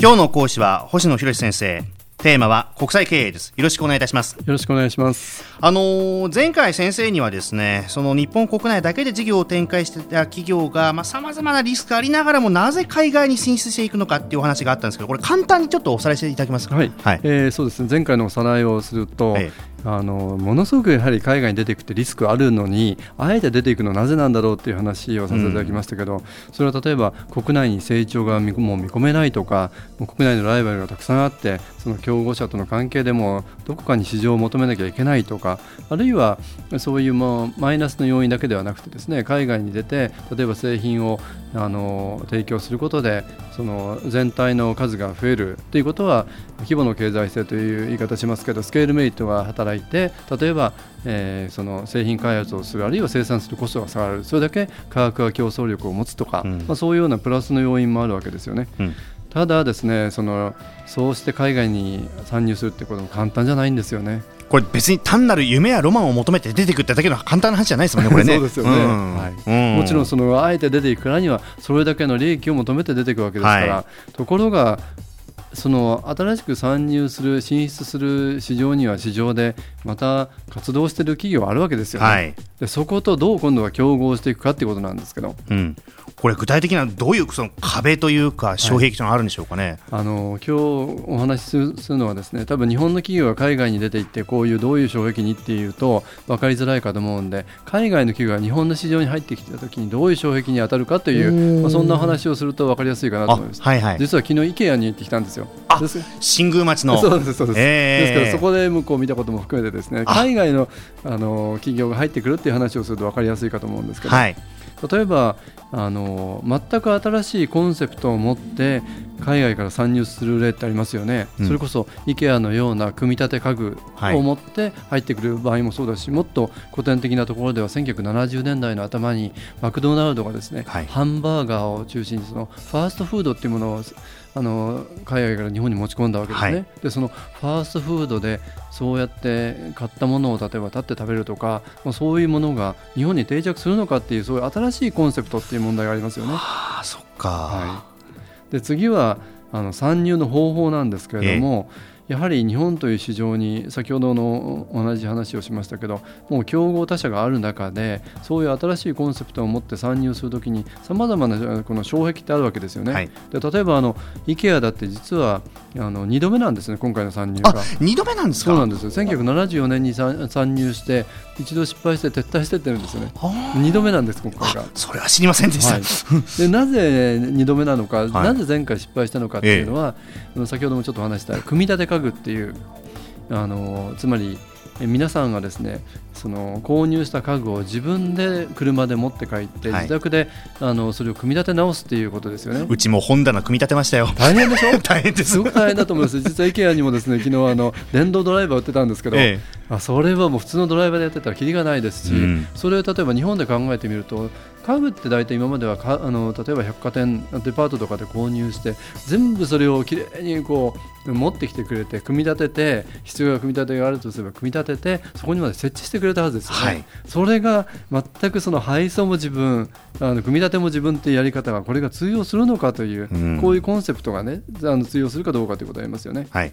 今日の講師は星野博先生テーマは国際経営です。よろしくお願いいたします。よろしくお願いします。あのー、前回先生にはですね、その日本国内だけで事業を展開してた企業が、まあ、様々なリスクありながらも、なぜ海外に進出していくのかっていうお話があったんですけど、これ簡単にちょっとおさらいしていただけますか？はい。はい、えー、そうですね。前回のおさらいをすると、ええあのものすごくやはり海外に出ていくってリスクあるのにあえて出ていくのはなぜなんだろうっていう話をさせていただきましたけど、うん、それは例えば国内に成長がもう見込めないとかもう国内のライバルがたくさんあってその競合者との関係でもどこかに市場を求めなきゃいけないとかあるいはそういうもうマイナスの要因だけではなくてですね海外に出て例えば製品をあの提供することでその全体の数が増えるということは規模の経済性という言い方しますけどスケールメリットが働いて例えば、えー、その製品開発をするあるいは生産するコストが下がるそれだけ価格が競争力を持つとか、うん、まあ、そういうようなプラスの要因もあるわけですよね。うん。ただですねそのそうして海外に参入するってことも簡単じゃないんですよね。これ別に単なる夢やロマンを求めて出てくっただけの簡単な話じゃないですもんね、これね。そうですよね、うん。はい。うん、もちろんそのあえて出ていくからにはそれだけの利益を求めて出ていくわけですから、はい、ところがその新しく参入する進出する市場には市場でまた活動している企業あるわけですよね、はい、でそことどう今度は競合していくかっていうことなんですけど、うん、これ具体的などういうその壁というか障壁というのがあるんでしょうかね、はい、あの今日お話しするのはですね多分日本の企業が海外に出ていってこういうどういう障壁にっていうと分かりづらいかと思うんで海外の企業が日本の市場に入ってきた時にどういう障壁に当たるかというまあ、そんな話をすると分かりやすいかなと思います、はいはい、実は昨日 IKEA に行ってきたんですよ。あ新宮町の。そうですそうです、えー、ですからそこで向こう見たことも含めてですね海外のあの企業が入ってくるっていう話をすると分かりやすいかと思うんですけど、はい、例えばあの全く新しいコンセプトを持って海外から参入する例ってありますよね、うん、それこそ IKEA のような組み立て家具を持って入ってくる場合もそうだし、はい、もっと古典的なところでは1970年代の頭にマクドナルドがですね、はい、ハンバーガーを中心にそのファーストフードっていうものをあの海外から日本に持ち込んだわけですね、はい、でそのファーストフードでそうやって買ったものを例えば立って食べるとか、まあ、そういうものが日本に定着するのかっていうそういう新しいコンセプトっていう問題がありますよね。はあ、そっか、はい、で次はあの参入の方法なんですけれども、えやはり日本という市場に先ほどの同じ話をしましたけどもう競合他社がある中でそういう新しいコンセプトを持って参入するときにさまざまなこの障壁ってあるわけですよね。はい、で例えばあの IKEA だって実はあの2度目なんですね今回の参入が。2度目なんですか？そうなんですよ1974年に参入して一度失敗して撤退してってるんですよね。2度目なんです今回が。それは知りませんでした。はい、でなぜ2度目なのか、はい、なぜ前回失敗したのかっていうのは、ええ、先ほどもちょっと話した組み立て家具っていうあのつまり皆さんがですねその購入した家具を自分で車で持って帰って、自宅であのそれを組み立て直すっていうことですよね。うちも本棚組み立てましたよ。大変でしょ？大変です。すごく大変だと思います。実は IKEA にもですね昨日あの 電動ドライバー売ってたんですけど、ええ、あそれはもう普通のドライバーでやってたらきりがないですし、うん、それを例えば日本で考えてみると家具って大体今まではかあの例えば百貨店デパートとかで購入して全部それをきれいにこう持ってきてくれて組み立てて必要な組み立てがあるとすれば組み立ててそこにまで設置してくれたはずですよね、はい、それが全くその配送も自分あの組み立ても自分っていうやり方がこれが通用するのかという、うん、こういうコンセプトがねあの通用するかどうかということありますよね。はい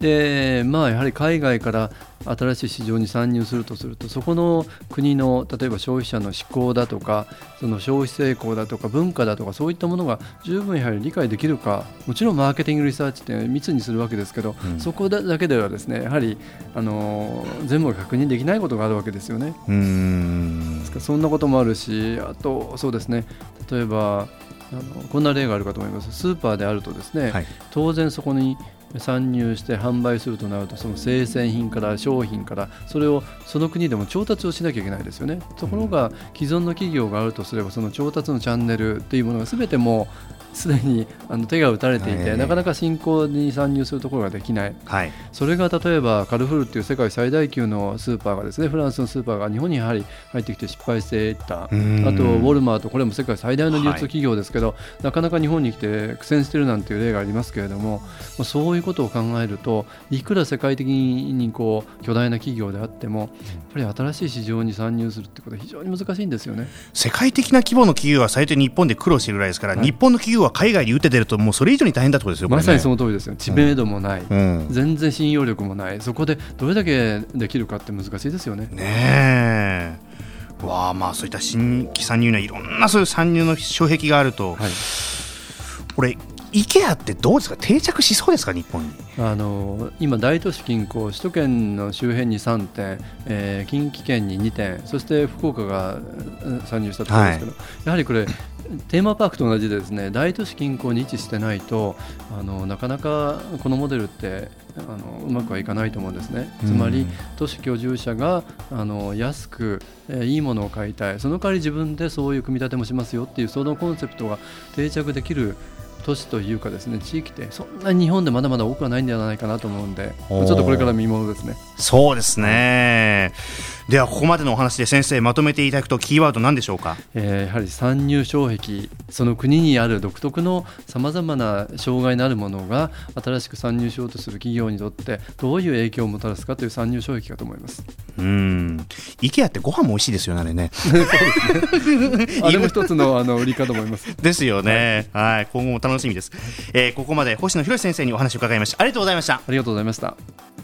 でまあ、やはり海外から新しい市場に参入するとするとそこの国の例えば消費者の思考だとかその消費成功だとか文化だとかそういったものが十分やはり理解できるかもちろんマーケティングリサーチって密にするわけですけど、うん、そこだけではですねやはりあの全部が確認できないことがあるわけですよね。うん。ですからそんなこともあるしあとそうですね例えばあのこんな例があるかと思います。スーパーであるとですね、はい、当然そこに参入して販売するとなるとその生鮮品から商品からそれをその国でも調達をしなきゃいけないですよね。ところが既存の企業があるとすればその調達のチャンネルっていうものが全てもすでにあの手が打たれていて、なかなか進行に参入するところができない、はい、それが例えばカルフールっていう世界最大級のスーパーがですねフランスのスーパーが日本にやはり入ってきて失敗していった。あとウォルマートこれも世界最大の流通企業ですけど、はい、なかなか日本に来て苦戦しているなんていう例がありますけれどもそういうことを考えるといくら世界的にこう巨大な企業であってもやっぱり新しい市場に参入するってことは非常に難しいんですよね。世界的な規模の企業は最低日本で苦労しているぐらいですから、はい、日本の企業は海外に打って出るともうそれ以上に大変だってことですよ、ね、まさにその通りですよ。知名度もない、うん、全然信用力もない。そこでどれだけできるかって難しいですよね。ねわあまあそういった新規参入にはいろんなそういう参入の障壁があると、はい、これ IKEA ってどうですか？定着しそうですか？日本に。あの今大都市近郊首都圏の周辺に3店、えー、近畿圏に2店そして福岡が参入したところですけど、はい、やはりこれテーマパークと同じでですね大都市近郊に位置してないとあのなかなかこのモデルってあのうまくはいかないと思うんですね、つまり都市居住者があの安く、えー、いいものを買いたい。その代わり自分でそういう組み立てもしますよっていうそのコンセプトが定着できる都市というかですね地域ってそんなに日本でまだまだ多くはないんではないかなと思うんでちょっとこれから見ものですね。そうですね、ではここまでのお話で先生まとめていただくとキーワード何でしょうか、えー、やはり参入障壁その国にある独特のさまざまな障害のあるものが新しく参入しようとする企業にとってどういう影響をもたらすかという参入障壁かと思います。うん。IKEA ってご飯も美味しいですよねあれね。ね あれも一つのあの売りかと思います。ですよね、はい、はい、今後も楽しみです、えー、ここまで星野博先生にお話を伺いました。ありがとうございました。ありがとうございました